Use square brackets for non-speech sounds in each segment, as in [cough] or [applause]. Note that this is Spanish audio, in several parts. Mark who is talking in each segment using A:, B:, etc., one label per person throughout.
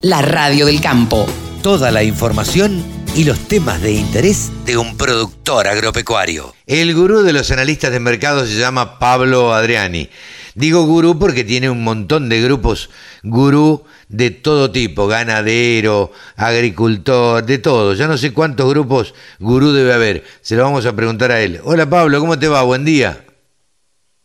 A: la radio del campo.
B: Toda la información y los temas de interés de un productor agropecuario. El gurú de los analistas de mercado se llama Pablo Adriani. Digo gurú porque tiene un montón de grupos gurú de todo tipo, ganadero, agricultor, de todo. Ya no sé cuántos grupos gurú debe haber. Se lo vamos a preguntar a él. Hola Pablo, ¿cómo te va? Buen día.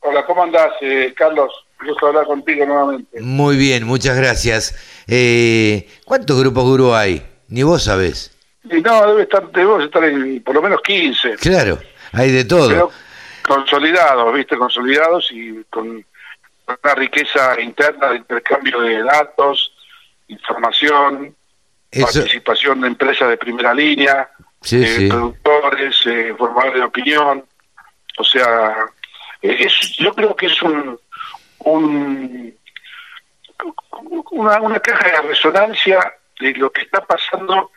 C: Hola, ¿cómo andás, eh, Carlos? Gusto hablar contigo nuevamente.
B: Muy bien, muchas gracias. Eh, ¿Cuántos grupos gurú hay? Ni vos sabés.
C: Y no, debe estar, debemos estar en por lo menos 15.
B: Claro, hay de todo.
C: Pero consolidados, ¿viste? Consolidados y con una riqueza interna de intercambio de datos, información,
B: Eso-
C: participación de empresas de primera línea,
B: Sí,
C: eh,
B: sí.
C: productores, eh, formadores de opinión. O sea, eh, es, yo creo que es un, un una, una caja de resonancia de lo que está pasando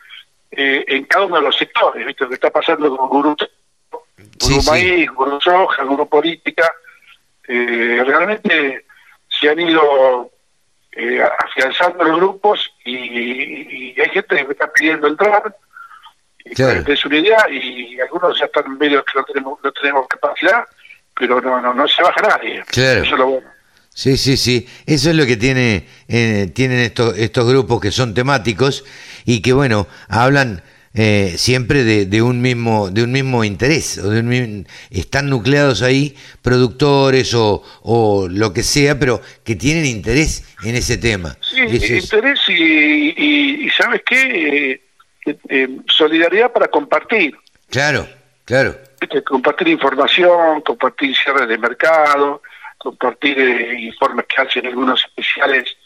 C: eh, en cada uno de los sectores, ¿viste? Lo que está pasando con Gurú,
B: Sí,
C: Gurú
B: sí.
C: Maíz, Gurú Soja, Gurú Política. Eh, realmente se han ido eh, afianzando los grupos y, y hay gente que está pidiendo entrar.
B: Claro.
C: des una idea, y algunos ya están medio que no tenemos, no tenemos capacidad, pero no, no, no se baja nadie.
B: Claro.
C: Eso es lo bueno.
B: Sí, sí, sí. Eso es lo que tiene, eh, tienen estos, estos grupos que son temáticos y que, bueno, hablan eh, siempre de, de un mismo, de un mismo interés. O de un están nucleados ahí productores o, o lo que sea, pero que tienen interés en ese tema.
C: Sí,
B: Eso es-
C: interés y, y, y ¿sabes qué? Eh, eh, eh, solidaridad para compartir.
B: claro, claro.
C: Compartir información, compartir cierres de mercado, compartir eh, informes que hacen algunos especiales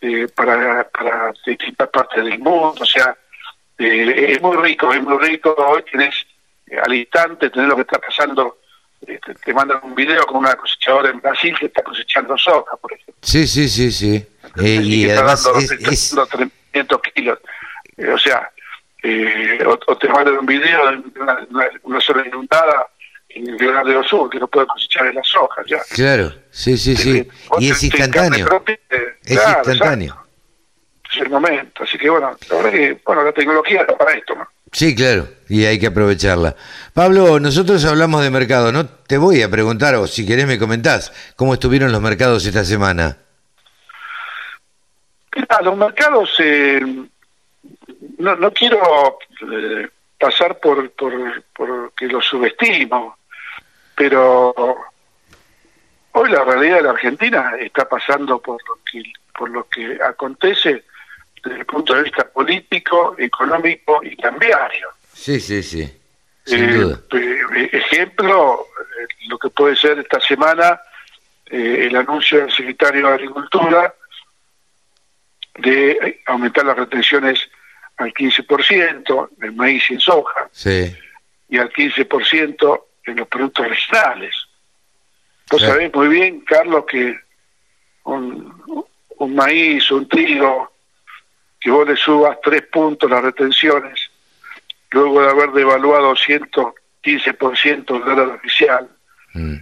C: eh, para, para distintas partes del mundo. O sea, eh, es muy rico, es muy rico. Hoy tenés eh, al instante, tenés lo que está pasando. eh, te, mandan un video con una cosechadora en Brasil que está cosechando soja, por ejemplo.
B: Sí, sí, sí, sí. Eh, y además
C: dando,
B: es,
C: está
B: es-
C: dando 300 kilos. O sea, o, o te mandan un video de una, una, una zona inundada en el Río Grande do Sur que no puede cosechar en las hojas. Ya.
B: claro, sí, sí, sí. Y es instantáneo.
C: propia,
B: Es
C: claro,
B: instantáneo.
C: exacto. Es el momento. Así que bueno, la verdad que bueno, la tecnología está para esto. ¿no?
B: Sí, claro, y hay que aprovecharla. Pablo, nosotros hablamos de mercado, no te voy a preguntar, o si querés me comentás, cómo estuvieron los mercados esta semana.
C: Los mercados, eh, no, no quiero eh, pasar por, por, por que los subestimo, pero hoy la realidad de la Argentina está pasando por lo que, por lo que acontece desde el punto de vista político, económico y cambiario.
B: Sí, sí, sí, sin
C: Eh,
B: duda.
C: eh, ejemplo, eh, lo que puede ser esta semana eh, el anuncio del secretario de Agricultura de aumentar las retenciones al 15% en maíz y en soja
B: Sí,
C: y al 15% en los productos regionales. Vos
B: Claro.
C: sabés muy bien, Carlos, que un, un maíz, un trigo, que vos le subas tres puntos las retenciones, luego de haber devaluado 115% el dólar oficial,
B: mm,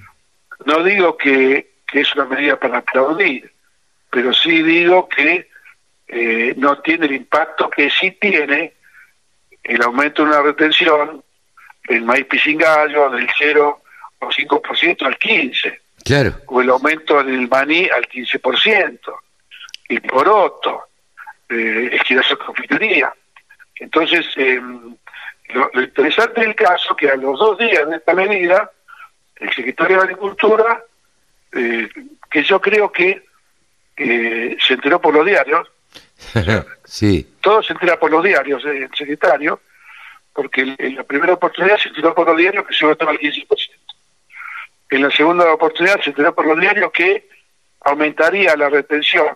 C: no digo que, que es una medida para aplaudir, pero sí digo que eh, no tiene el impacto que sí tiene el aumento de una retención el maíz pisingallo del 0 o 5% al 15%,
B: claro,
C: o el aumento del maní al 15%, el poroto, eh, esquilazo confitería. Entonces, eh, lo, lo interesante del caso que a los dos días de esta medida, el secretario de Agricultura, eh, que yo creo que eh, se enteró por los diarios, [laughs]
B: sí,
C: todo se entera por los diarios, eh, el secretario, porque en- la primera oportunidad se enteró por los diarios que se iba a tomar el 15%. En la segunda oportunidad se enteró por los diarios que aumentaría la retención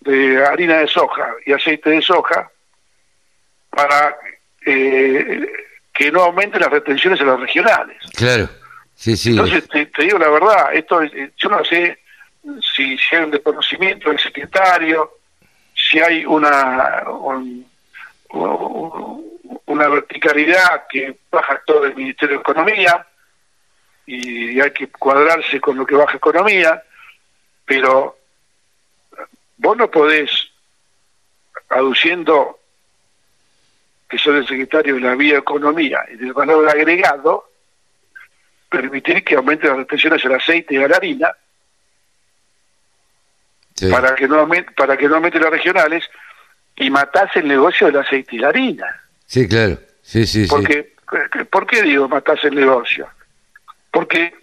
C: de harina de soja y aceite de soja para eh, que no aumenten las retenciones en los regionales.
B: claro, sí, sí,
C: Entonces, te, te digo la verdad, esto es- eh, yo no sé si, si hay un desconocimiento del secretario, si hay una un- un- una verticalidad que baja todo el Ministerio de Economía y hay que cuadrarse con lo que baja Economía, pero vos no podés aduciendo que soy el secretario de la bioeconomía y del valor agregado, permitir que aumente las retenciones al aceite y a la harina, para que no para que no aumente las regionales y matase el negocio del aceite y la harina.
B: Sí, claro. Sí, sí,
C: Porque, ¿Por qué digo matase el negocio? Porque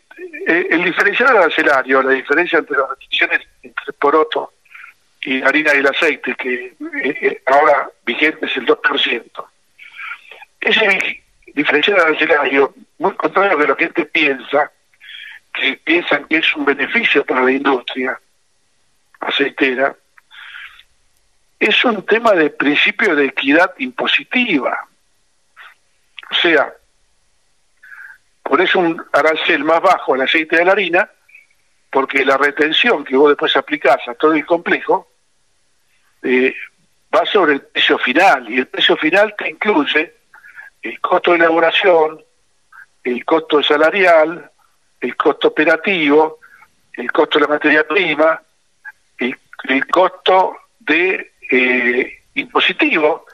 C: eh, el diferencial arancelario, la diferencia entre las restricciones entre poroto y harina y el aceite, que eh, eh, ahora vigente es el 2%, ese diferencial arancelario, muy contrario de lo que gente piensa, que piensan que es un beneficio para la industria aceitera, es un tema de principio de equidad impositiva. O sea, eso un arancel más bajo al aceite de la harina, porque la retención que vos después aplicás a todo el complejo eh, va sobre el precio final, y el precio final te incluye el costo de elaboración, el costo salarial, el costo operativo, el costo de la materia prima, el, costo de eh, impositivo.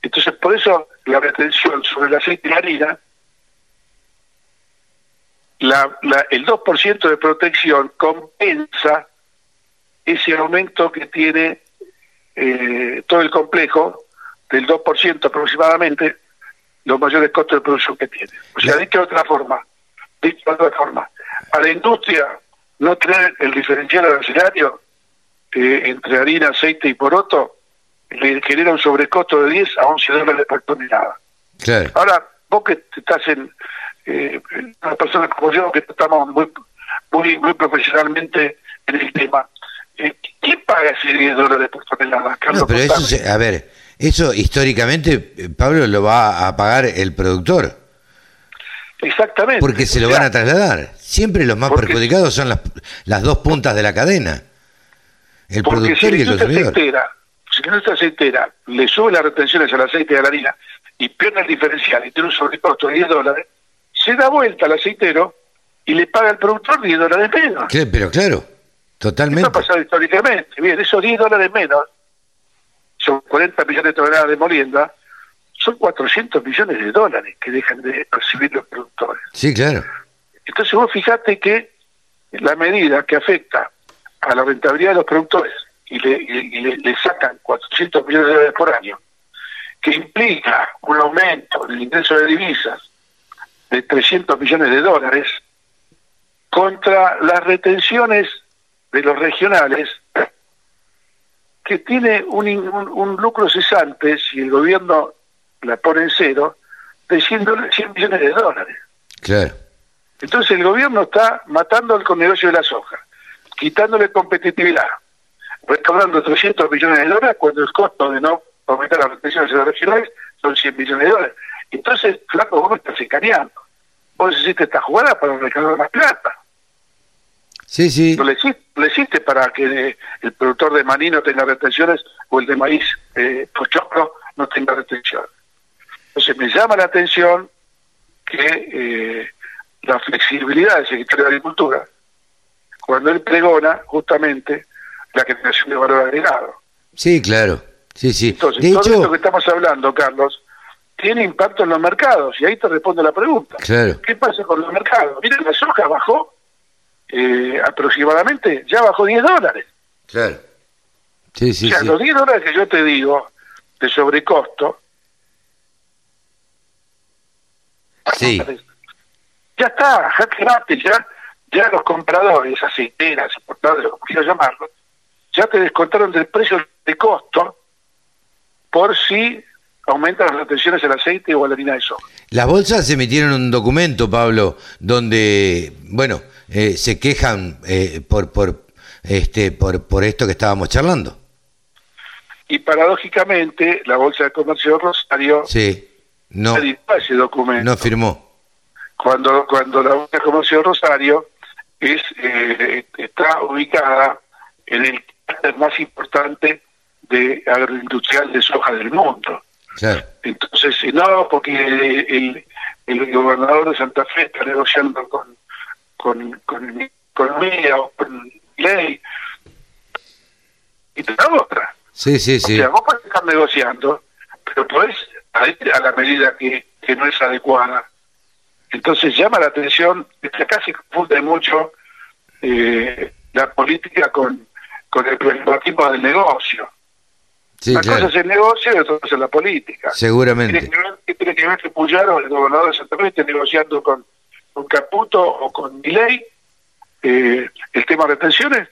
C: Entonces, por eso la retención sobre el aceite y la harina la, el 2% de protección compensa ese aumento que tiene eh, todo el complejo del 2% aproximadamente los mayores costos de producción que tiene. O sea, dicho de otra forma, dicho de otra forma, a la industria no tener el diferencial arancelario eh, entre harina, aceite y poroto le genera un sobrecosto de 10 a 11 dólares por tonelada. Ahora, vos que estás en, eh, una persona como yo que estamos muy, muy, muy profesionalmente en el tema. Eh, ¿Quién paga ese 10 dólares por tonelada,
B: Carlos? No, pero eso, a ver, eso históricamente, Pablo, lo va a pagar el productor.
C: Exactamente.
B: Porque se lo van a trasladar. Siempre los más perjudicados son las, las dos puntas de la cadena. El productor y el consumidor.
C: si la industria aceitera le sube las retenciones al aceite y a la harina y pierde el diferencial y tiene un sobrecosto de 10 dólares, se da vuelta al aceitero y le paga al productor 10 dólares menos.
B: Pero claro, totalmente. Eso
C: ha pasado históricamente. Bien, esos 10 dólares menos, son 40 millones de toneladas de molienda, son 400 millones de dólares que dejan de recibir los productores.
B: Sí, claro.
C: Entonces vos fijate que la medida que afecta a la rentabilidad de los productores y le, le sacan 400 millones de dólares por año, que implica un aumento del ingreso de divisas de 300 millones de dólares contra las retenciones de los regionales que tiene un, un, lucro cesante si el gobierno la pone en cero de 100, millones de dólares.
B: Claro.
C: Entonces el gobierno está matando el negocio de la soja, quitándole competitividad, recaudando 300 millones de dólares cuando el costo de no aumentar las retenciones regionales son 100 millones de dólares. Entonces, flaco, vos me estás engañando vos hiciste esta jugada para recaudar más plata.
B: Sí, sí.
C: No le hiciste, para que el productor de maní no tenga retenciones o el de maíz eh, pochoclo no tenga retenciones. Entonces me llama la atención que eh, la flexibilidad del secretario de Agricultura, cuando él pregona justamente la creación de valor agregado.
B: Sí, claro. Sí, sí.
C: Entonces, todo esto que estamos hablando, Carlos, tiene impacto en los mercados. Y ahí te responde la pregunta. ¿Qué pasa con los mercados? Miren, la soja bajó eh, aproximadamente, ya bajó 10 dólares.
B: Claro.
C: Sí, sí, o sea, los 10 dólares que yo te digo de sobrecosto,
B: sí.
C: ya está, ya, ya, ya los compradores, aceiteras, importadores, como quieras llamarlo, ya te descontaron del precio de costo por si aumentan las retenciones al aceite o a la harina de soja.
B: Las bolsas emitieron un documento, Pablo, donde, bueno, eh, se quejan eh, por, por, este, por, por esto que estábamos charlando.
C: Y paradójicamente, la Bolsa de Comercio de Rosario
B: sí, no,
C: ese documento.
B: No firmó.
C: Cuando, cuando la Bolsa de Comercio de Rosario es, eh, está ubicada en el más importante de agroindustrial de soja del mundo. Entonces, no, porque el, el, gobernador de Santa Fe está negociando con, con, con economía o con ley. Y te da otra.
B: Sí, sí, sí.
C: O sea, vos podés estar negociando, pero podés a la medida que, que no es adecuada. Entonces llama la atención, acá se confunde mucho eh, la política con, con el pragmatismo del negocio.
B: Sí,
C: Una
B: claro.
C: cosa es el negocio y otra cosa es la política.
B: Seguramente.
C: Tiene que ver, tiene que ver que Puyaro, el gobernador de Santa Fe, esté negociando con, con Caputo o con Milei eh, el tema de retenciones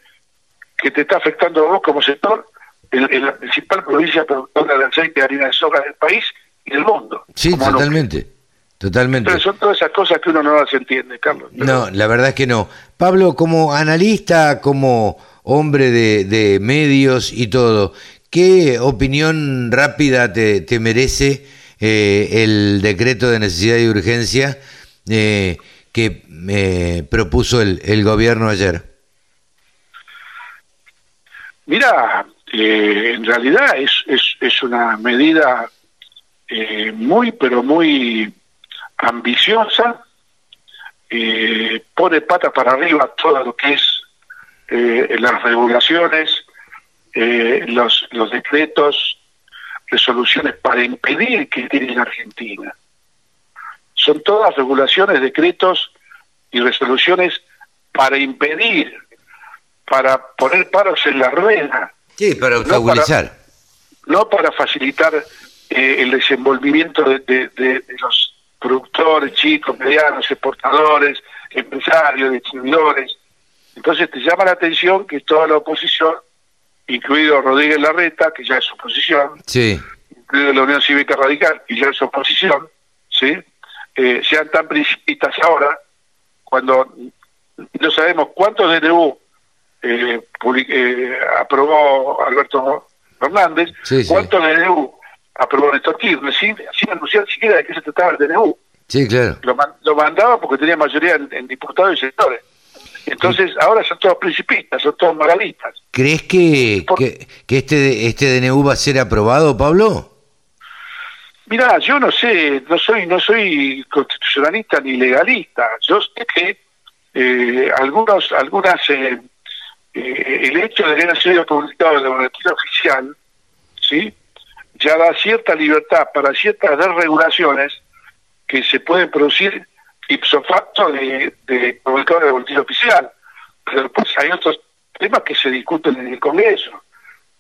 C: que te está afectando a vos como sector en, en la principal provincia productora de aceite y harina de soja del país y del mundo.
B: Sí,
C: núcleo.
B: Totalmente.
C: Entonces son todas esas cosas que uno no las entiende, Carlos. Pero-
B: No, la verdad es que no. Pablo, como analista, como hombre de, de medios y todo, ¿qué opinión rápida te, te merece eh, el decreto de necesidad y urgencia eh, que eh, propuso el, el gobierno ayer?
C: Mira, eh, en realidad es, es, es una medida muy, pero muy ambiciosa, eh, pone patas para arriba todo lo que es eh, las regulaciones, eh, los, los decretos, resoluciones para impedir que tiene en Argentina. Son todas regulaciones, decretos y resoluciones para impedir, para poner paros en la rueda,
B: Sí, para obstaculizar.
C: no para facilitar eh, el desenvolvimiento de, de- de- de los productores chicos, medianos, exportadores, empresarios, distribuidores. Entonces te llama la atención que toda la oposición, incluido Rodríguez Larreta, que ya es oposición,
B: Sí,
C: incluido la Unión Cívica Radical, que ya es oposición, ¿sí? Eh, sean tan principistas ahora, cuando no sabemos cuántos DNU eh, eh, aprobó Alberto Fernández,
B: Sí, sí.
C: cuántos DNU aprobó Néstor Kirchner, sin, sin anunciar siquiera de qué se trataba el DNU.
B: sí, claro.
C: Lo, man- lo mandaba porque tenía mayoría en, en diputados y sectores. Entonces, ahora son todos principistas, son todos moralistas.
B: ¿Crees que,
C: Por-
B: que, que este, este DNU va a ser aprobado, Pablo?
C: Mira, yo no sé, no soy no soy constitucionalista ni legalista. Yo sé que eh, algunos algunas eh, eh, el hecho de que haya sido publicado en el boletín oficial, sí, ya da cierta libertad para ciertas desregulaciones que se pueden producir ipso facto de, de el boletín oficial. Pero después hay otros temas que se discuten en el Congreso,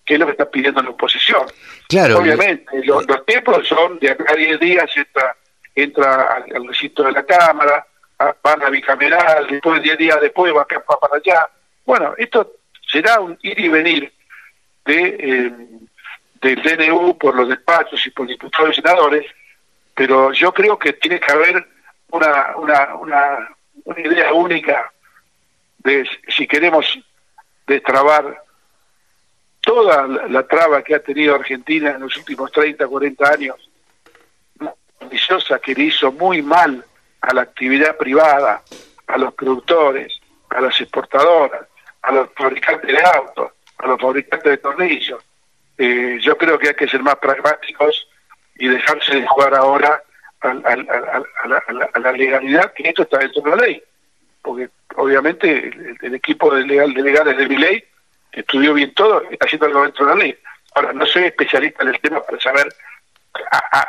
C: que es lo que está pidiendo la oposición.
B: Claro.
C: Obviamente, los, los tiempos son de acá a 10 días, entra, entra al, al recinto de la Cámara, a- van a bicameral, después de 10 días después va, acá, va para allá. Bueno, esto será un ir y venir de eh, del DNU por los despachos y por diputados y senadores, pero yo creo que tiene que haber una, una, una, una idea única de si queremos destrabar toda la, traba que ha tenido Argentina en los últimos 30, 40 años, ambiciosa que le hizo muy mal a la actividad privada, a los productores, a las exportadoras, a los fabricantes de autos, a los fabricantes de tornillos. Eh, yo creo que hay que ser más pragmáticos y dejarse de jugar ahora a, la, a la- legalidad, que esto está dentro de la ley. Porque obviamente el, equipo de, legal, de legales de mi ley estudió bien todo, está haciendo algo dentro de la ley. Ahora, no soy especialista en el tema para saber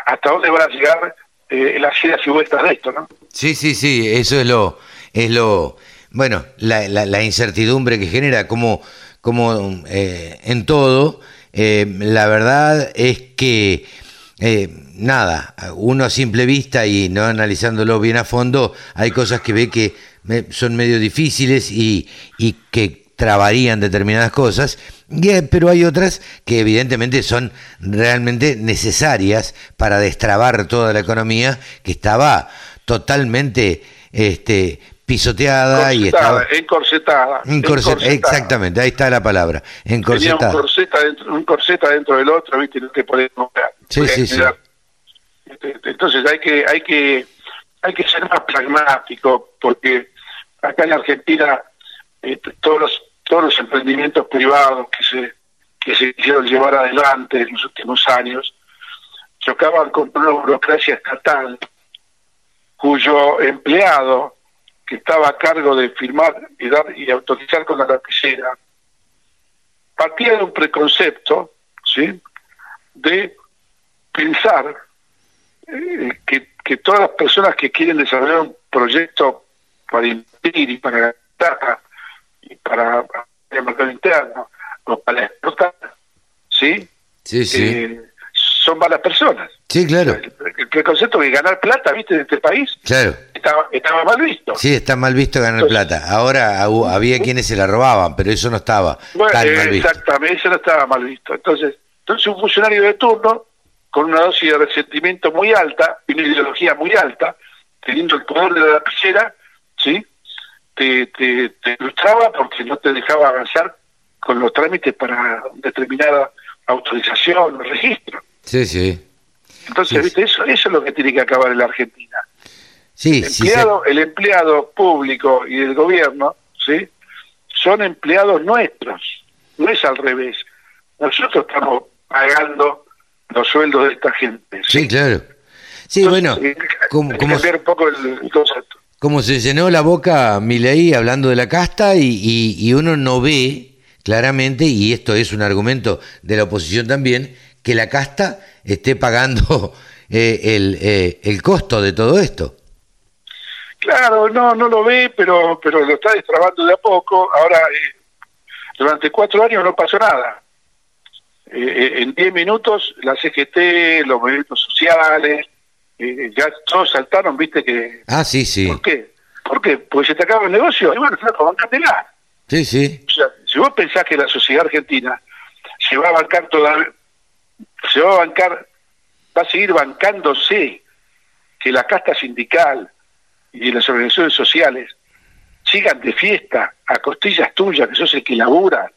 C: hasta dónde van a llegar eh, las idas y vueltas de esto, ¿no?
B: Sí, sí, sí, eso es lo, es lo, bueno, la, la, la incertidumbre que genera, como, como eh, en todo, eh, la verdad es que, eh, nada, uno a simple vista y no analizándolo bien a fondo, hay cosas que ve que son medio difíciles y, y que trabarían determinadas cosas, eh, pero hay otras que evidentemente son realmente necesarias para destrabar toda la economía que estaba totalmente este, pisoteada y estaba
C: encorsetada,
B: encorset-
C: encorsetada.
B: exactamente, ahí está la palabra,
C: Tenía un
B: encorsetada.
C: corseta dentro, un corseta dentro del otro, ¿viste? No te podés mover.
B: Sí, sí, sí.
C: quedar. Este, Entonces hay que hay que hay que ser más pragmático porque acá en Argentina eh, todos los todos los emprendimientos privados que se que se quisieron llevar adelante en los últimos años chocaban con una burocracia estatal cuyo empleado que estaba a cargo de firmar y dar y autorizar con la lapicera partía de un preconcepto, ¿sí? de pensar eh, que, que todas las personas que quieren desarrollar un proyecto para invertir y para gastar y para el mercado interno o para explotar, ¿sí?
B: Sí, sí.
C: Eh, son malas personas.
B: Sí, claro.
C: El, el preconcepto de ganar plata, ¿viste? En este país
B: Claro.
C: Estaba, estaba mal visto.
B: Sí, está mal visto ganar
C: Entonces-
B: plata. Ahora había quienes se la robaban, pero eso no estaba
C: Bueno,
B: tan mal visto.
C: exactamente, eso no estaba mal visto. Entonces, entonces un funcionario de turno con una dosis de resentimiento muy alta y una ideología muy alta, teniendo el poder de la lapicera, ¿sí? Te, te, te frustraba porque no te dejaba avanzar con los trámites para determinada autorización o registro.
B: Sí, sí.
C: Entonces,
B: Sí,
C: ¿viste? Eso, eso es lo que tiene que acabar en la Argentina.
B: Sí,
C: El
B: sí.
C: empleado, el empleado público y del gobierno, ¿sí? Son empleados nuestros, no es al revés. Nosotros estamos pagando los sueldos de esta gente.
B: Sí, claro. Sí, bueno,
C: Entonces, eh,
B: como,
C: un poco el, el concepto.
B: como se llenó la boca Milei hablando de la casta y, y- y uno no ve claramente, y esto es un argumento de la oposición también, que la casta esté pagando [laughs] eh, el, eh, el costo de todo esto.
C: Claro, no, no lo ve, pero, pero lo está destrabando de a poco. Ahora, eh, durante cuatro años no pasó nada. Eh, eh, en diez minutos la CGT, los movimientos sociales, eh, ya todos saltaron, viste que...
B: Ah, sí, sí.
C: ¿Por qué? ¿Por qué? Porque se te acaba el negocio. Y bueno, flaco, bancatela.
B: Sí, sí.
C: O sea, si vos pensás que la sociedad argentina se va a bancar todavía, se va a bancar, va a seguir bancándose que la casta sindical y las organizaciones sociales sigan de fiesta a costillas tuyas, que sos el que labura,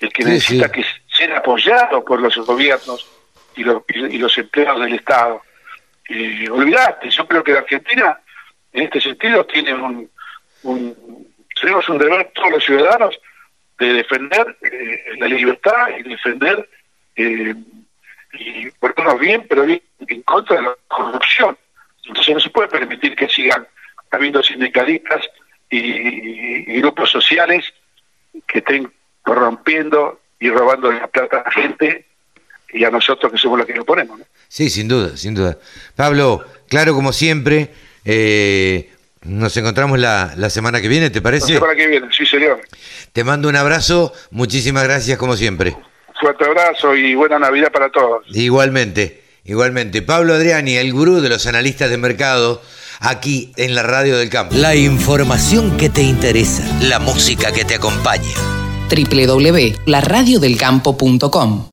C: el que
B: Sí,
C: necesita
B: sí.
C: que ser apoyado por los gobiernos y los, y, los empleados del Estado. Eh, olvidate, yo creo que la Argentina en este sentido tiene un, un tenemos un deber todos los ciudadanos de defender eh, la libertad y defender eh, y ponernos bien, pero bien en contra de la corrupción. Entonces no se puede permitir que sigan habiendo sindicalistas y, y grupos sociales que estén corrompiendo y robando la plata a la gente y a nosotros que somos los que lo ponemos. ¿no?
B: Sí, sin duda, sin duda. Pablo, claro como siempre, eh, nos encontramos la, la semana que viene, ¿te
C: La
B: parece?
C: semana que viene, sí señor.
B: Te mando un abrazo, muchísimas gracias como siempre.
C: Fuerte abrazo y buena Navidad para todos.
B: Igualmente, igualmente. Pablo Adriani, el gurú de los analistas de mercado, aquí en la radio del campo. La información que te interesa, la música que te acompaña.
A: www.laradiodelcampo.com